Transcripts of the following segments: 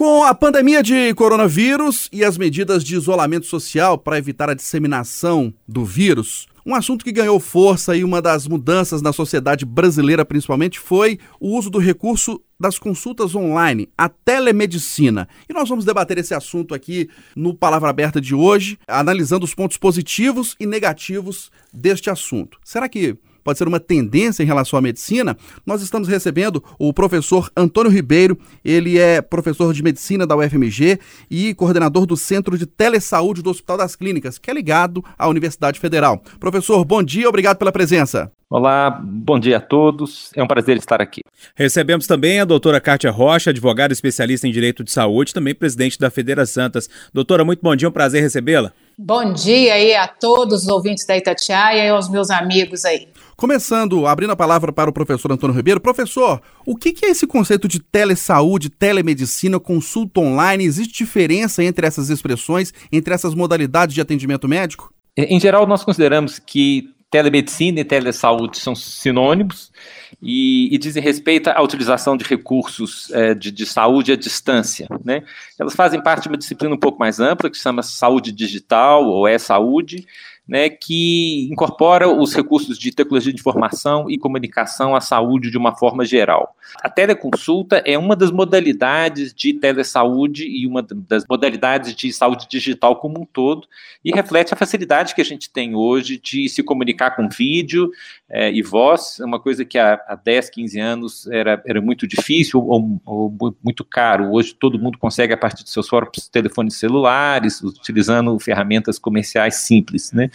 Com a pandemia de coronavírus e as medidas de isolamento social para evitar a disseminação do vírus, um assunto que ganhou força e uma das mudanças na sociedade brasileira, principalmente, foi o uso do recurso das consultas online, a telemedicina. E nós vamos debater esse assunto aqui no Palavra Aberta de hoje, analisando os pontos positivos e negativos deste assunto. Será que pode ser uma tendência em relação à medicina, nós estamos recebendo o professor Antônio Ribeiro. Ele é professor de medicina da UFMG e coordenador do Centro de Telesaúde do Hospital das Clínicas, que é ligado à Universidade Federal. Professor, bom dia, obrigado pela presença. Olá, bom dia a todos. É um prazer estar aqui. Recebemos também a doutora Kátia Rocha, advogada especialista em direito de saúde, também presidente da Federa Santas. Doutora, muito bom dia, um prazer recebê-la. Bom dia aí a todos os ouvintes da Itatiaia e aos meus amigos aí. Começando, abrindo a palavra para o professor Antônio Ribeiro. Professor, o que é esse conceito de telesaúde, telemedicina, consulta online? Existe diferença entre essas expressões, entre essas modalidades de atendimento médico? Em geral, nós consideramos que telemedicina e telesaúde são sinônimos e, e dizem respeito à utilização de recursos é, de, de, saúde à distância. Né? Elas fazem parte de uma disciplina um pouco mais ampla, que se chama saúde digital ou é saúde, né, que incorpora os recursos de tecnologia de informação e comunicação à saúde de uma forma geral. A teleconsulta é uma das modalidades de telesaúde e uma das modalidades de saúde digital como um todo, e reflete a facilidade que a gente tem hoje de se comunicar com vídeo é, e voz, uma coisa que há, há 10, 15 anos era, era muito difícil ou, ou, muito caro. Hoje todo mundo consegue, a partir de seus próprios telefones celulares, utilizando ferramentas comerciais simples. Né?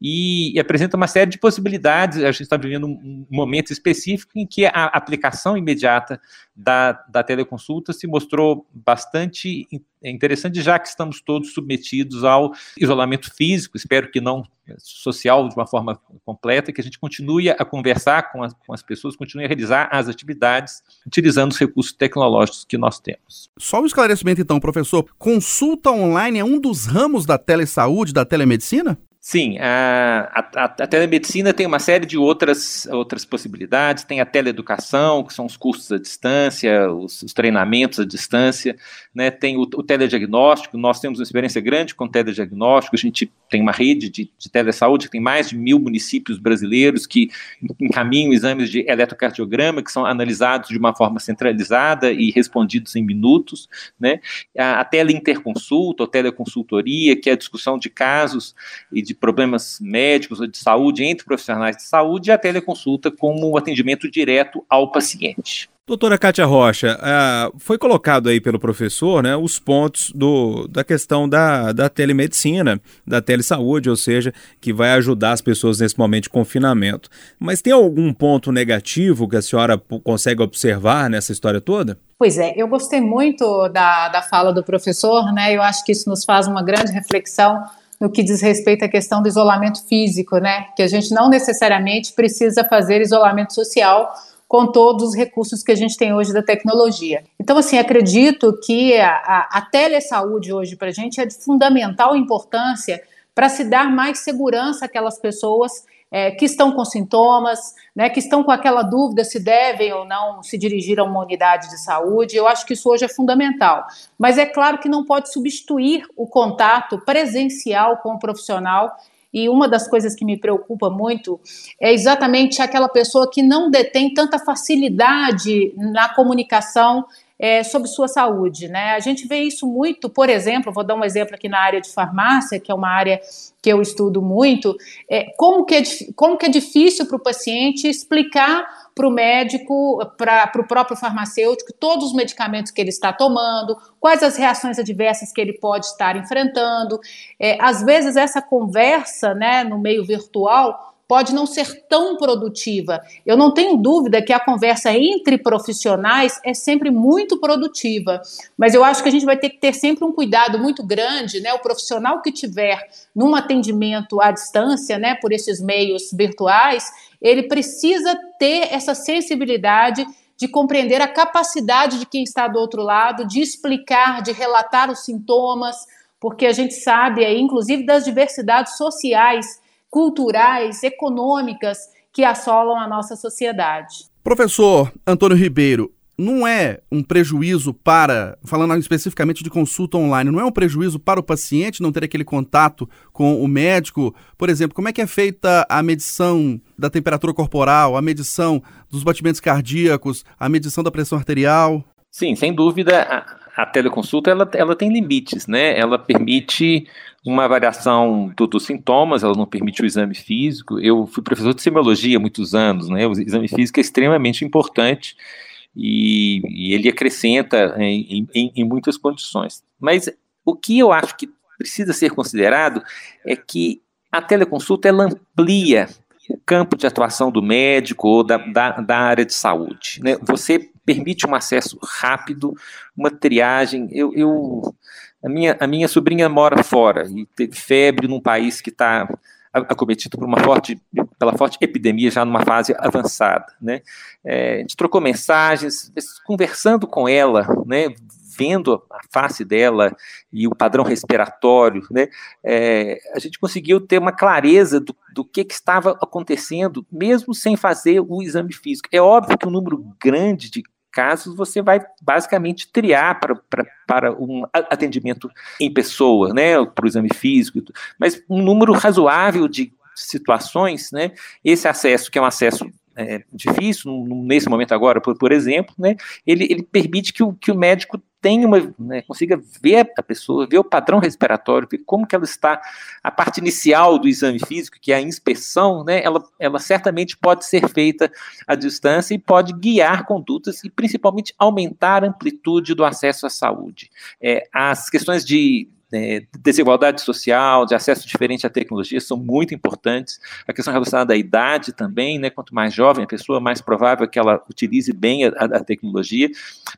e, e apresenta uma série de possibilidades. A gente está vivendo um momento específico em que a aplicação imediata da, da teleconsulta se mostrou bastante interessante, já que estamos todos submetidos ao isolamento físico, espero que não social de uma forma completa, que a gente continue a conversar com as, com as pessoas, continue a realizar as atividades utilizando os recursos tecnológicos que nós temos. Só um esclarecimento então, professor. Consulta online é um dos ramos da telesaúde, da telemedicina? Sim, a, a, a, telemedicina tem uma série de outras, outras possibilidades, tem a teleeducação, que são os cursos à distância, os, os treinamentos à distância, né, tem o, o, telediagnóstico, nós temos uma experiência grande com o telediagnóstico, a gente tem uma rede de, de telesaúde que tem mais de mil municípios brasileiros que encaminham exames de eletrocardiograma, que são analisados de uma forma centralizada e respondidos em minutos, né, a, a teleinterconsulta, ou teleconsultoria, que é a discussão de casos e de problemas médicos ou de saúde entre profissionais de saúde e a teleconsulta como atendimento direto ao paciente. Doutora Kátia Rocha, uh, foi colocado aí pelo professor né, os pontos do, da questão da, da telemedicina, da telesaúde, ou seja, que vai ajudar as pessoas nesse momento de confinamento. Mas tem algum ponto negativo que a senhora consegue observar nessa história toda? Pois é, eu gostei muito da, da fala do professor, né? Eu acho que isso nos faz uma grande reflexão no que diz respeito à questão do isolamento físico, né? Que a gente não necessariamente precisa fazer isolamento social com todos os recursos que a gente tem hoje da tecnologia. Então, assim, acredito que a, a, a telesaúde hoje para a gente é de fundamental importância para se dar mais segurança àquelas pessoas é, que estão com sintomas, né, que estão com aquela dúvida se devem ou não se dirigir a uma unidade de saúde. Eu acho que isso hoje é fundamental. Mas é claro que não pode substituir o contato presencial com o profissional. E uma das coisas que me preocupa muito é exatamente aquela pessoa que não detém tanta facilidade na comunicação é, sobre sua saúde. Né? A gente vê isso muito, por exemplo, vou dar um exemplo aqui na área de farmácia, que é uma área que eu estudo muito, é, como, que é, como que é difícil para o paciente explicar para o médico, para o próprio farmacêutico, todos os medicamentos que ele está tomando, quais as reações adversas que ele pode estar enfrentando. É, às vezes, essa conversa né, no meio virtual pode não ser tão produtiva. Eu não tenho dúvida que a conversa entre profissionais é sempre muito produtiva, mas eu acho que a gente vai ter que ter sempre um cuidado muito grande, né? O profissional que tiver num atendimento à distância, né, por esses meios virtuais, ele precisa ter essa sensibilidade de compreender a capacidade de quem está do outro lado, de explicar, de relatar os sintomas, porque a gente sabe aí, inclusive das diversidades sociais culturais, econômicas que assolam a nossa sociedade. Professor Antônio Ribeiro, não é um prejuízo para, falando especificamente de consulta online, não é um prejuízo para o paciente não ter aquele contato com o médico? Por exemplo, como é que é feita a medição da temperatura corporal, a medição dos batimentos cardíacos, a medição da pressão arterial? Sim, sem dúvida, a, a teleconsulta ela, ela tem limites, né? Ela permite uma variação do, dos sintomas, ela não permite o exame físico. Eu fui professor de semiologia há muitos anos, né? O exame físico é extremamente importante e, e ele acrescenta em, em, em muitas condições. Mas o que eu acho que precisa ser considerado é que a teleconsulta ela amplia o campo de atuação do médico ou da, da, da área de saúde. Né? Você permite um acesso rápido, uma triagem. Eu, eu, a, minha, a minha sobrinha mora fora e teve febre num país que está acometido por uma forte, pela forte epidemia já numa fase avançada, né? É, a gente trocou mensagens, conversando com ela, né? Vendo a face dela e o padrão respiratório, né? É, a gente conseguiu ter uma clareza do, do que, que estava acontecendo, mesmo sem fazer o exame físico. É óbvio que um número grande de casos você vai basicamente triar para, para, para um atendimento em pessoa, né, para o exame físico, mas um número razoável de situações, né, esse acesso, que é um acesso é, difícil, nesse momento agora, por, por exemplo, né, ele, ele permite que o, que o médico tenha uma, né, consiga ver a pessoa, ver o padrão respiratório, ver como que ela está, a parte inicial do exame físico, que é a inspeção, né, ela, ela certamente pode ser feita à distância e pode guiar condutas e principalmente aumentar a amplitude do acesso à saúde. É, as questões de é, desigualdade social, de acesso diferente à tecnologia são muito importantes. A questão relacionada à idade também, né? Quanto mais jovem a pessoa, mais provável que ela utilize bem a, a tecnologia.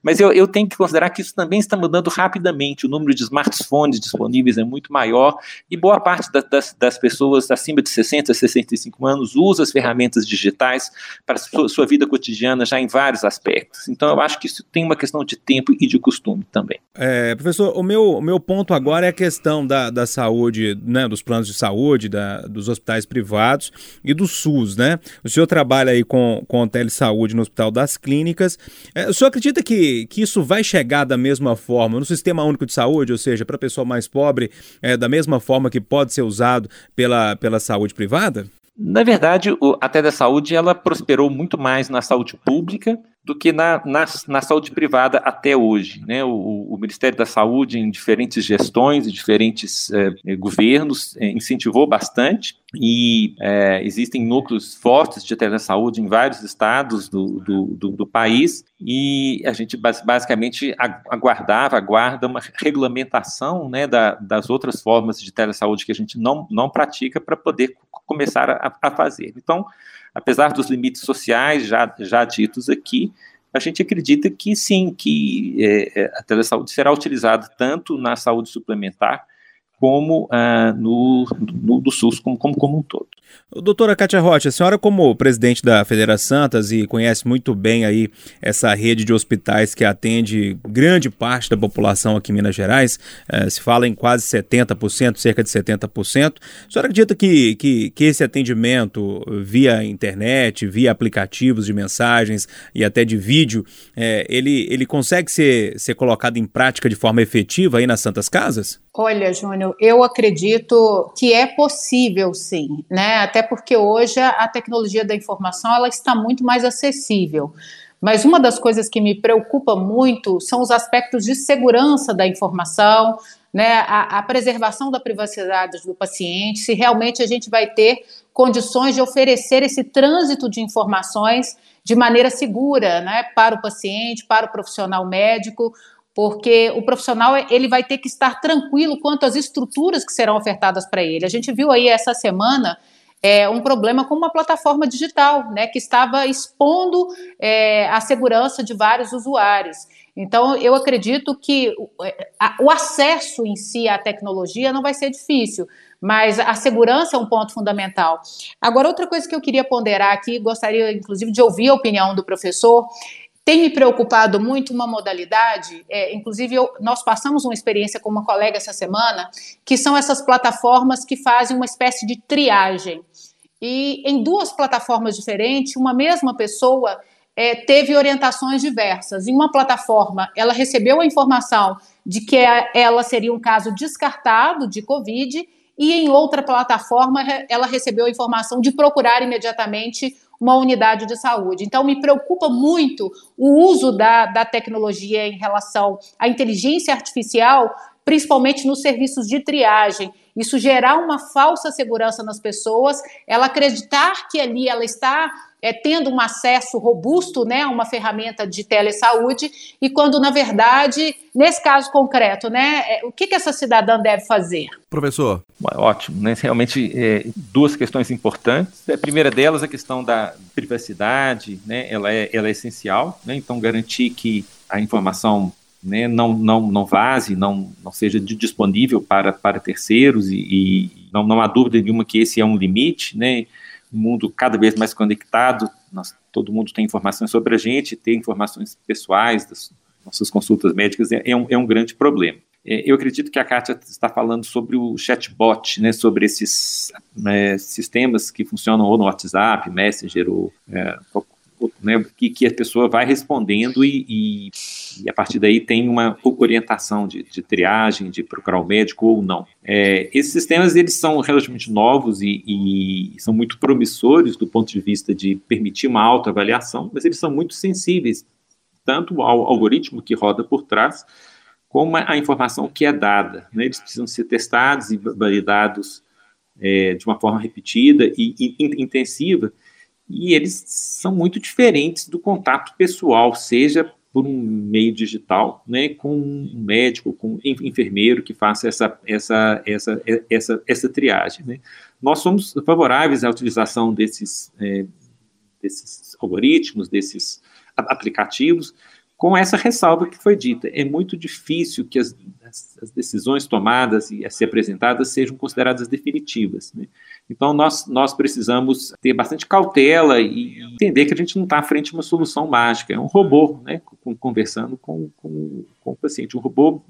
Mas eu, eu, tenho que considerar que isso também está mudando rapidamente. O número de smartphones disponíveis é muito maior e boa parte da, das, das, pessoas acima de 60, 65 anos usa as ferramentas digitais para sua, sua vida cotidiana já em vários aspectos. Então eu acho que isso tem uma questão de tempo e de costume também. É, professor, o meu, o meu ponto agora é a questão da, da saúde, né, dos planos de saúde, da, dos hospitais privados e do SUS, né? O senhor trabalha aí com, com telesaúde no Hospital das Clínicas. É, o senhor acredita que, que isso vai chegar da mesma forma no Sistema Único de Saúde, ou seja, para a pessoa mais pobre, é, da mesma forma que pode ser usado pela, pela saúde privada? Na verdade, a telesaúde ela prosperou muito mais na saúde pública do que na, na, na, saúde privada até hoje. Né? O, o, Ministério da Saúde, em diferentes gestões e diferentes eh, governos, eh, incentivou bastante e eh, existem núcleos fortes de telesaúde em vários estados do, do, do, do país e a gente basicamente aguardava, aguarda uma regulamentação né, da, das outras formas de telesaúde que a gente não, não pratica para poder começar a, a fazer. Então, apesar dos limites sociais já, já ditos aqui, a gente acredita que sim, que é, é a telesaúde será utilizada tanto na saúde suplementar como uh, no, no, do SUS como, como, como um todo. Doutora Kátia Rocha, a senhora como presidente da Federa Santas e conhece muito bem aí essa rede de hospitais que atende grande parte da população aqui em Minas Gerais, eh, se fala em quase 70%, cerca de 70%. A senhora acredita que, que, que esse atendimento via internet, via aplicativos de mensagens e até de vídeo, eh, ele, ele consegue ser, ser colocado em prática de forma efetiva aí nas Santas Casas? Olha, Júnior, eu acredito que é possível sim, né? Até porque hoje a tecnologia da informação ela está muito mais acessível. Mas uma das coisas que me preocupa muito são os aspectos de segurança da informação, né, a, a, preservação da privacidade do paciente, se realmente a gente vai ter condições de oferecer esse trânsito de informações de maneira segura, né, para o paciente, para o profissional médico, porque o profissional ele vai ter que estar tranquilo quanto às estruturas que serão ofertadas para ele. A gente viu aí essa semana é, um problema com uma plataforma digital, né, que estava expondo é, a segurança de vários usuários. Então, eu acredito que o acesso em si à tecnologia não vai ser difícil, mas a segurança é um ponto fundamental. Agora, outra coisa que eu queria ponderar aqui, gostaria inclusive de ouvir a opinião do professor, tem me preocupado muito uma modalidade, é, inclusive eu, nós passamos uma experiência com uma colega essa semana, que são essas plataformas que fazem uma espécie de triagem. E em duas plataformas diferentes, uma mesma pessoa é, teve orientações diversas. Em uma plataforma, ela recebeu a informação de que ela seria um caso descartado de Covid, e em outra plataforma, ela recebeu a informação de procurar imediatamente uma unidade de saúde. Então, me preocupa muito o uso da, da tecnologia em relação à inteligência artificial, principalmente nos serviços de triagem. Isso gerar uma falsa segurança nas pessoas, ela acreditar que ali ela está é, tendo um acesso robusto né, a uma ferramenta de telesaúde, e quando, na verdade, nesse caso concreto, né, é, o que, que essa cidadã deve fazer? Professor. Ótimo, né? realmente é, duas questões importantes. A primeira delas, a questão da privacidade, né? ela, é, ela é essencial, né? então garantir que a informação né, não, não, não vaze, não, não seja disponível para, para terceiros e, e não, não há dúvida nenhuma que esse é um limite, né, mundo cada vez mais conectado, nós, todo mundo tem informações sobre a gente, ter informações pessoais das nossas consultas médicas é, é, um, é um grande problema. É, eu acredito que a Kátia está falando sobre o chatbot, né, sobre esses né, sistemas que funcionam ou no WhatsApp, Messenger ou é, né, que, que, a pessoa vai respondendo e, e, e, a partir daí tem uma orientação de, de triagem, de procurar o um médico ou não. É, esses sistemas eles são relativamente novos e, e, são muito promissores do ponto de vista de permitir uma autoavaliação, mas eles são muito sensíveis tanto ao algoritmo que roda por trás, como a informação que é dada. Né? Eles precisam ser testados e validados é, de uma forma repetida e, e intensiva, e eles são muito diferentes do contato pessoal, seja por um meio digital, né, com um médico, com um enfermeiro que faça essa, essa, essa, essa, essa triagem. Né. Nós somos favoráveis à utilização desses, é, desses algoritmos, desses aplicativos, com essa ressalva que foi dita. É muito difícil que as, as decisões tomadas e a ser apresentadas sejam consideradas definitivas. Né? Então, nós, nós precisamos ter bastante cautela e entender que a gente não está à frente de uma solução mágica. É um robô né, conversando com, com, com o paciente. Um robô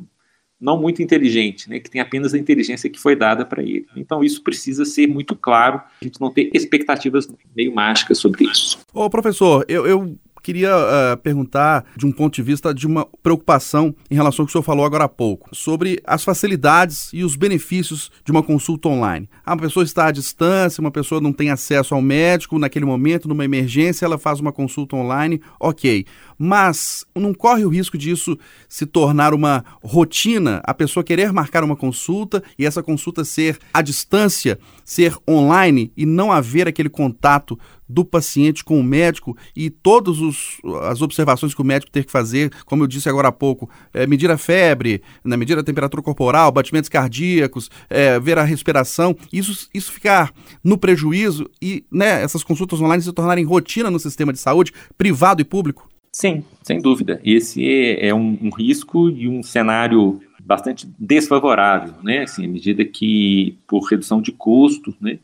não muito inteligente, né, que tem apenas a inteligência que foi dada para ele. Então, isso precisa ser muito claro, a gente não ter expectativas meio mágicas sobre isso. Ô, professor, eu, eu Queria uh, perguntar, de um ponto de vista de uma preocupação em relação ao que o senhor falou agora há pouco, sobre as facilidades e os benefícios de uma consulta online. Ah, uma pessoa está à distância, uma pessoa não tem acesso ao médico naquele momento, numa emergência, ela faz uma consulta online, ok. Mas não corre o risco disso se tornar uma rotina, a pessoa querer marcar uma consulta e essa consulta ser à distância, ser online e não haver aquele contato do paciente com o médico e todas as observações que o médico tem que fazer, como eu disse agora há pouco, é, medir a febre, né, medir a temperatura corporal, batimentos cardíacos, é, ver a respiração, isso, isso ficar no prejuízo e né, essas consultas online se tornarem rotina no sistema de saúde, privado e público? Sim, sem dúvida. Esse é, é um, um risco e um cenário bastante desfavorável, né? Assim, à medida que, por redução de custos, né,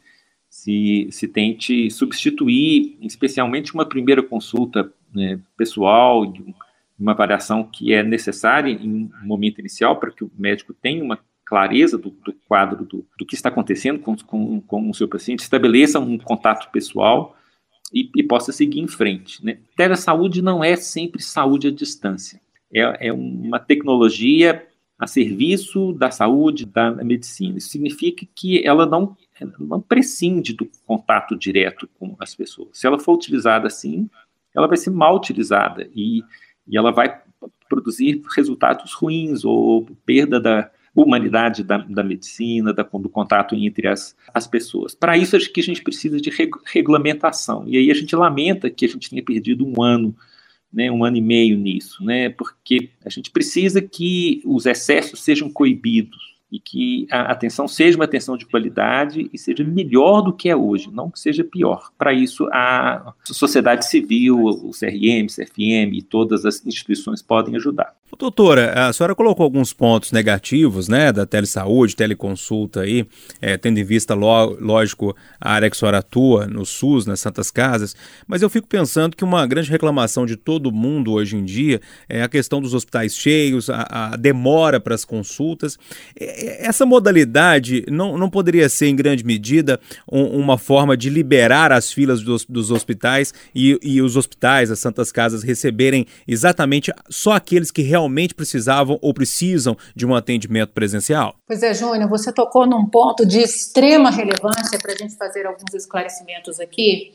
se, se tente substituir, especialmente uma primeira consulta né, pessoal, uma avaliação que é necessária em um momento inicial para que o médico tenha uma clareza do, do quadro do, do, que está acontecendo com, com, com, o seu paciente, estabeleça um contato pessoal e, e possa seguir em frente. Né? Telesaúde não é sempre saúde à distância. É, é uma tecnologia a serviço da saúde, da medicina. Isso significa que ela não não prescinde do contato direto com as pessoas. Se ela for utilizada assim, ela vai ser mal utilizada e, e ela vai produzir resultados ruins ou perda da humanidade da, da medicina, da, do contato entre as, as pessoas. Para isso, acho que a gente precisa de reg, regulamentação. E aí a gente lamenta que a gente tenha perdido um ano, né, um ano e meio nisso, né, porque a gente precisa que os excessos sejam coibidos e que a atenção seja uma atenção de qualidade e seja melhor do que é hoje, não que seja pior. Para isso, a sociedade civil, o CRM, CFM e todas as instituições podem ajudar. Doutora, a senhora colocou alguns pontos negativos, né, da telesaúde, teleconsulta aí, é, tendo em vista, lógico, a área que a senhora atua no SUS, nas Santas Casas, mas eu fico pensando que uma grande reclamação de todo mundo hoje em dia é a questão dos hospitais cheios, a, a demora para as consultas. É, essa modalidade não, não poderia ser, em grande medida, um, uma forma de liberar as filas dos, dos hospitais e, e os hospitais, as santas casas, receberem exatamente só aqueles que realmente precisavam ou precisam de um atendimento presencial? Pois é, Júnior, você tocou num ponto de extrema relevância para a gente fazer alguns esclarecimentos aqui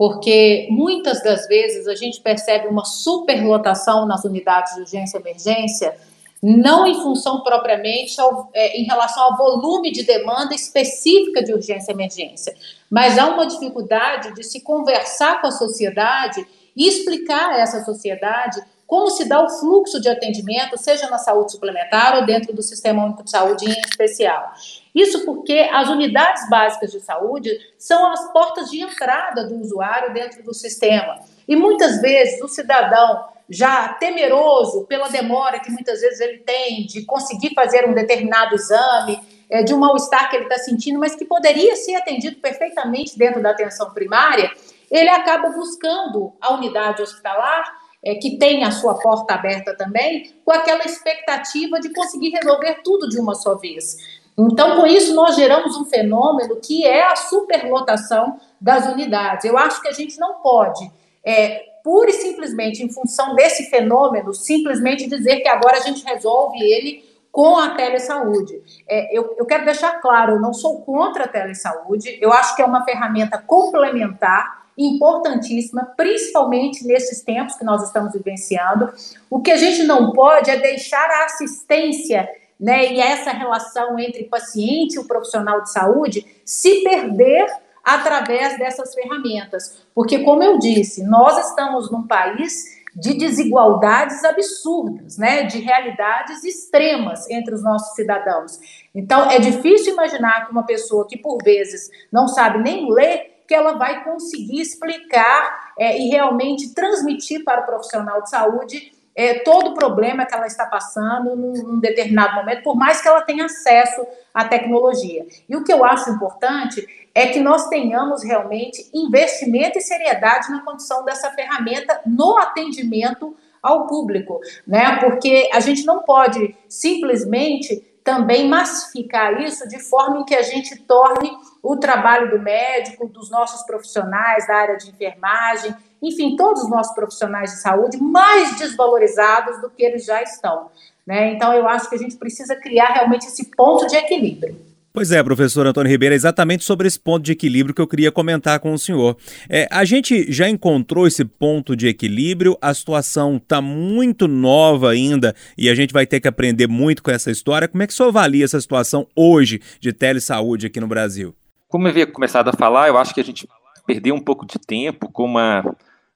porque muitas das vezes a gente percebe uma superlotação nas unidades de urgência e emergência, não em função propriamente ao, é, em relação ao volume de demanda específica de urgência e emergência, mas há uma dificuldade de se conversar com a sociedade e explicar a essa sociedade como se dá o fluxo de atendimento, seja na saúde suplementar ou dentro do Sistema Único de Saúde em especial. Isso porque as unidades básicas de saúde são as portas de entrada do usuário dentro do sistema. E muitas vezes o cidadão, já temeroso pela demora que muitas vezes ele tem de conseguir fazer um determinado exame, é, de um mal-estar que ele está sentindo, mas que poderia ser atendido perfeitamente dentro da atenção primária, ele acaba buscando a unidade hospitalar é, que tem a sua porta aberta também, com aquela expectativa de conseguir resolver tudo de uma só vez. Então, com isso, nós geramos um fenômeno que é a superlotação das unidades. Eu acho que a gente não pode, é, pura e simplesmente em função desse fenômeno, simplesmente dizer que agora a gente resolve ele com a telesaúde. É, eu, eu quero deixar claro, eu não sou contra a telesaúde, eu acho que é uma ferramenta complementar, importantíssima, principalmente nesses tempos que nós estamos vivenciando. O que a gente não pode é deixar a assistência né, e essa relação entre paciente e o profissional de saúde se perder através dessas ferramentas. Porque, como eu disse, nós estamos num país de desigualdades absurdas, né, de realidades extremas entre os nossos cidadãos. Então, é difícil imaginar que uma pessoa que, por vezes, não sabe nem ler, que ela vai conseguir explicar é, e realmente transmitir para o profissional de saúde é, todo o problema que ela está passando num, num, determinado momento, por mais que ela tenha acesso à tecnologia. E o que eu acho importante é que nós tenhamos realmente investimento e seriedade na condição dessa ferramenta no atendimento ao público, né? Porque a gente não pode simplesmente também massificar isso de forma em que a gente torne o trabalho do médico, dos nossos profissionais da área de enfermagem, enfim, todos os nossos profissionais de saúde mais desvalorizados do que eles já estão. Né? Então, eu acho que a gente precisa criar realmente esse ponto de equilíbrio. Pois é, professor Antônio Ribeiro, é exatamente sobre esse ponto de equilíbrio que eu queria comentar com o senhor. É, a gente já encontrou esse ponto de equilíbrio, a situação está muito nova ainda e a gente vai ter que aprender muito com essa história. Como é que o senhor avalia essa situação hoje de telesaúde aqui no Brasil? Como eu havia começado a falar, eu acho que a gente perdeu um pouco de tempo com uma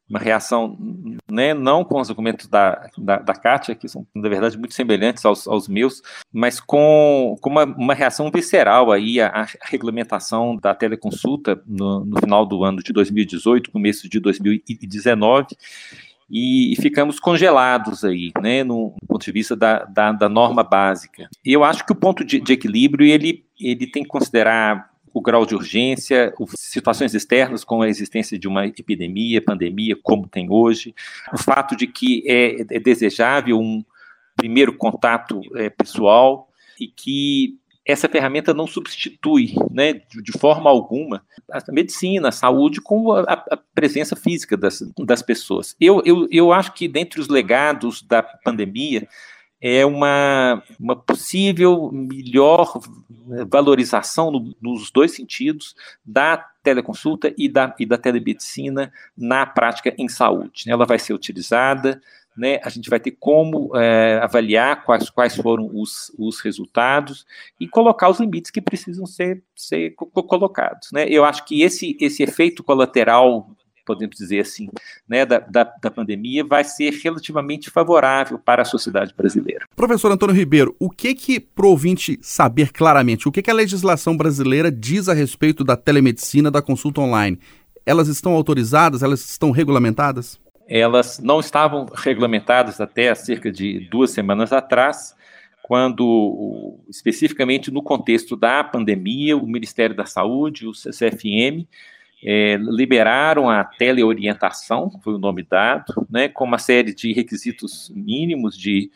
uma reação, né, não com os argumentos da, da, da Kátia, que são, na verdade, muito semelhantes aos, aos meus, mas com, com uma, uma reação visceral aí à, à regulamentação da teleconsulta no, no, final do ano de 2018, começo de 2019, e, e ficamos congelados aí, né, no, ponto de vista da, da, da, norma básica. E eu acho que o ponto de, de equilíbrio, ele, ele tem que considerar o grau de urgência, situações externas, como a existência de uma epidemia, pandemia, como tem hoje, o fato de que é, é desejável um primeiro contato é, pessoal e que essa ferramenta não substitui, né, de, forma alguma, a medicina, a saúde, com a, a presença física das, das pessoas. Eu, eu, eu acho que, dentre os legados da pandemia, é uma, uma possível melhor valorização no, nos dois sentidos da teleconsulta e da, e da telemedicina na prática em saúde. Ela vai ser utilizada, né, a gente vai ter como é, avaliar quais, quais foram os, os resultados e colocar os limites que precisam ser, ser colocados. Né? Eu acho que esse, esse efeito colateral podemos dizer assim, né, da, da, da, pandemia, vai ser relativamente favorável para a sociedade brasileira. Professor Antônio Ribeiro, o que que pro ouvinte saber claramente, o que que a legislação brasileira diz a respeito da telemedicina, da consulta online? Elas estão autorizadas, elas estão regulamentadas? Elas não estavam regulamentadas até há cerca de duas semanas atrás, quando, especificamente no contexto da pandemia, o Ministério da Saúde, o CFM, é, liberaram a teleorientação, foi o nome dado, né, com uma série de requisitos mínimos de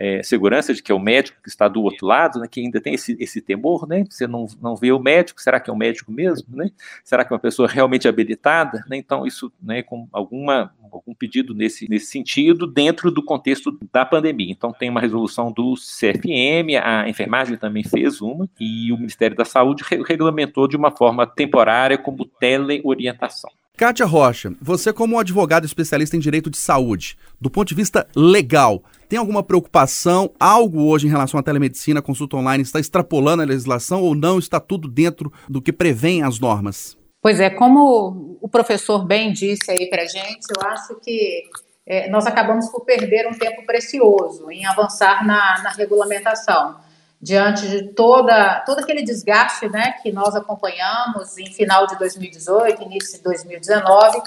é, segurança de que é o médico que está do outro lado, né, que ainda tem esse, esse temor, né? Você não, não vê o médico, será que é um médico mesmo, né? Será que é uma pessoa realmente habilitada? Né? Então, isso, né, com alguma, algum pedido nesse, nesse sentido, dentro do contexto da pandemia. Então, tem uma resolução do CFM, a enfermagem também fez uma, e o Ministério da Saúde regulamentou de uma forma temporária como teleorientação. Kátia Rocha, você como advogado especialista em direito de saúde, do ponto de vista legal, tem alguma preocupação, algo hoje em relação à telemedicina, consulta online, está extrapolando a legislação ou não está tudo dentro do que prevêem as normas? Pois é, como o professor bem disse aí para gente, eu acho que é, nós acabamos por perder um tempo precioso em avançar na, na regulamentação diante de toda, todo aquele desgaste né, que nós acompanhamos em final de 2018, início de 2019,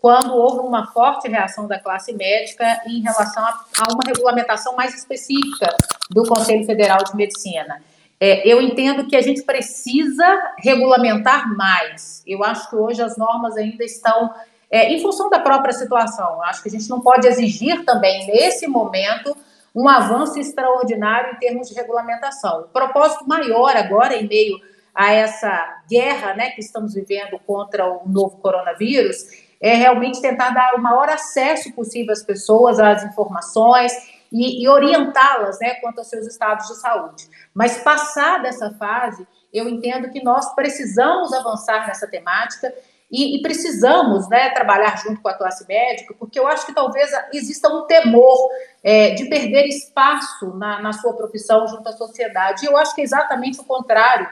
quando houve uma forte reação da classe médica em relação a, a uma regulamentação mais específica do Conselho Federal de Medicina. É, eu entendo que a gente precisa regulamentar mais. Eu acho que hoje as normas ainda estão é, em função da própria situação. Eu acho que a gente não pode exigir também, nesse momento, um avanço extraordinário em termos de regulamentação. O propósito maior agora, em meio a essa guerra né, que estamos vivendo contra o novo coronavírus, é realmente tentar dar o maior acesso possível às pessoas, às informações e, e orientá-las né, quanto aos seus estados de saúde. Mas, passada essa fase, eu entendo que nós precisamos avançar nessa temática e, e, precisamos né, trabalhar junto com a classe médica, porque eu acho que talvez exista um temor é, de perder espaço na, na sua profissão junto à sociedade. E eu acho que é exatamente o contrário.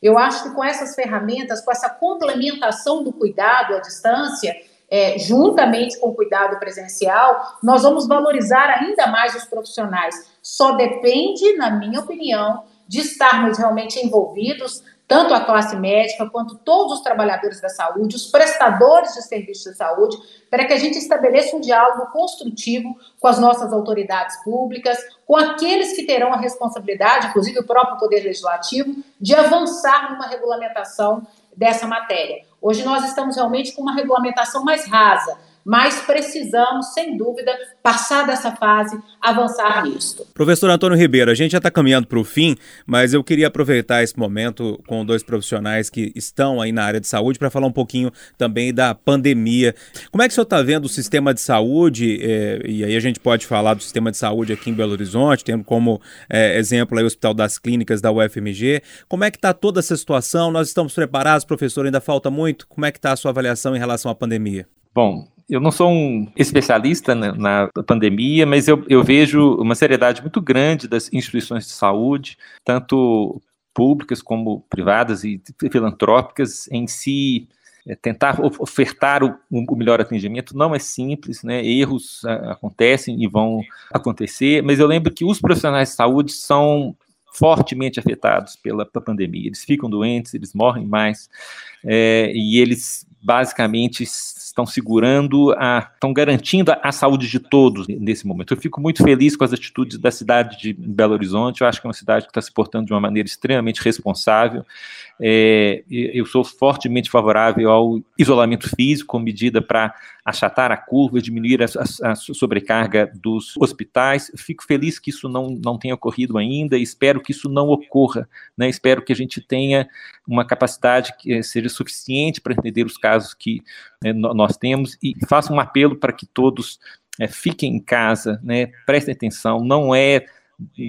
Eu acho que com essas ferramentas, com essa complementação do cuidado à distância, é, juntamente com o cuidado presencial, nós vamos valorizar ainda mais os profissionais. Só depende, na minha opinião, de estarmos realmente envolvidos tanto a classe médica quanto todos os trabalhadores da saúde, os prestadores de serviços de saúde, para que a gente estabeleça um diálogo construtivo com as nossas autoridades públicas, com aqueles que terão a responsabilidade, inclusive o próprio Poder Legislativo, de avançar numa regulamentação dessa matéria. Hoje nós estamos realmente com uma regulamentação mais rasa mas precisamos, sem dúvida, passar dessa fase, avançar nisto. Professor Antônio Ribeiro, a gente já está caminhando para o fim, mas eu queria aproveitar esse momento com dois profissionais que estão aí na área de saúde para falar um pouquinho também da pandemia. Como é que o senhor está vendo o sistema de saúde, é, e aí a gente pode falar do sistema de saúde aqui em Belo Horizonte, tendo como é, exemplo aí o Hospital das Clínicas da UFMG. Como é que está toda essa situação? Nós estamos preparados, professor? Ainda falta muito? Como é que está a sua avaliação em relação à pandemia? Bom, eu não sou um especialista na, pandemia, mas eu, eu, vejo uma seriedade muito grande das instituições de saúde, tanto públicas como privadas e filantrópicas, em si é, tentar ofertar o, o, melhor atendimento não é simples, né? Erros a, acontecem e vão acontecer, mas eu lembro que os profissionais de saúde são fortemente afetados pela, pela pandemia. Eles ficam doentes, eles morrem mais, é, e eles basicamente estão segurando, a, estão garantindo a, a, saúde de todos nesse momento. Eu fico muito feliz com as atitudes da cidade de Belo Horizonte. Eu acho que é uma cidade que está se portando de uma maneira extremamente responsável. É, eu sou fortemente favorável ao isolamento físico medida para achatar a curva, diminuir a, a, a, sobrecarga dos hospitais. Fico feliz que isso não, não tenha ocorrido ainda, espero que isso não ocorra. Né? Espero que a gente tenha uma capacidade que seja suficiente para entender os casos que né, nós temos e faço um apelo para que todos é, fiquem em casa, né, prestem atenção, não é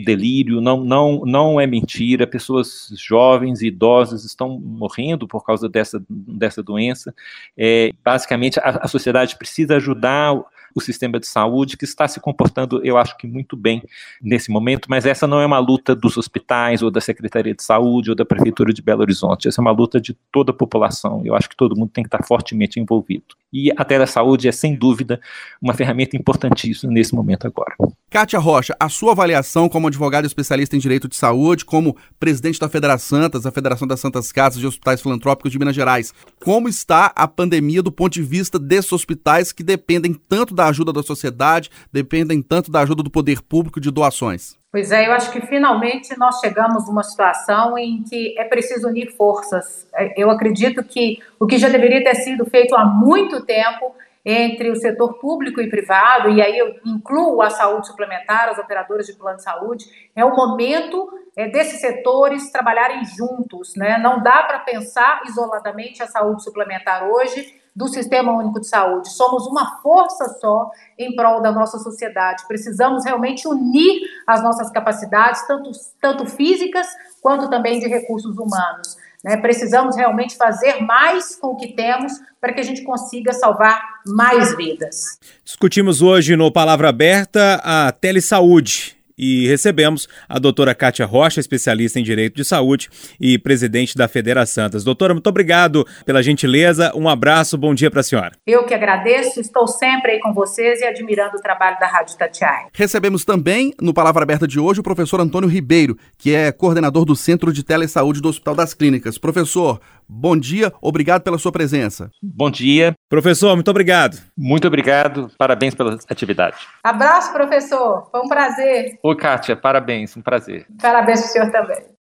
delírio, não, não, não é mentira. Pessoas jovens e idosas estão morrendo por causa dessa, dessa doença. É, basicamente, a, a sociedade precisa ajudar o sistema de saúde, que está se comportando, eu acho que muito bem nesse momento, mas essa não é uma luta dos hospitais, ou da Secretaria de Saúde, ou da Prefeitura de Belo Horizonte. Essa é uma luta de toda a população. Eu acho que todo mundo tem que estar fortemente envolvido. E a telesaúde é, sem dúvida, uma ferramenta importantíssima nesse momento agora. Kátia Rocha, a sua avaliação como advogada especialista em direito de saúde, como presidente da Federação Santas, a Federação das Santas Casas de Hospitais Filantrópicos de Minas Gerais, como está a pandemia do ponto de vista desses hospitais que dependem tanto da ajuda da sociedade, dependem tanto da ajuda do poder público de doações? Pois é, eu acho que finalmente nós chegamos numa situação em que é preciso unir forças. Eu acredito que o que já deveria ter sido feito há muito tempo entre o setor público e privado, e aí eu incluo a saúde suplementar, as operadoras de plano de saúde, é o momento é, desses setores trabalharem juntos, né? Não dá para pensar isoladamente a saúde suplementar hoje do Sistema Único de Saúde. Somos uma força só em prol da nossa sociedade. Precisamos realmente unir as nossas capacidades, tanto, tanto físicas quanto também de recursos humanos. Né? Precisamos realmente fazer mais com o que temos para que a gente consiga salvar mais vidas. Discutimos hoje no Palavra Aberta a telesaúde e recebemos a doutora Kátia Rocha, especialista em Direito de Saúde e presidente da Federa Santas. Doutora, muito obrigado pela gentileza, um abraço, bom dia para a senhora. Eu que agradeço, estou sempre aí com vocês e admirando o trabalho da Rádio Tatiai. Recebemos também, no Palavra Aberta de hoje, o professor Antônio Ribeiro, que é coordenador do Centro de Telesaúde do Hospital das Clínicas. Professor, bom dia, obrigado pela sua presença. Bom dia. Professor, muito obrigado. Muito obrigado, parabéns pela atividade. Abraço, professor, foi um prazer. Oi, Kátia, parabéns, um prazer. Parabéns para o senhor também.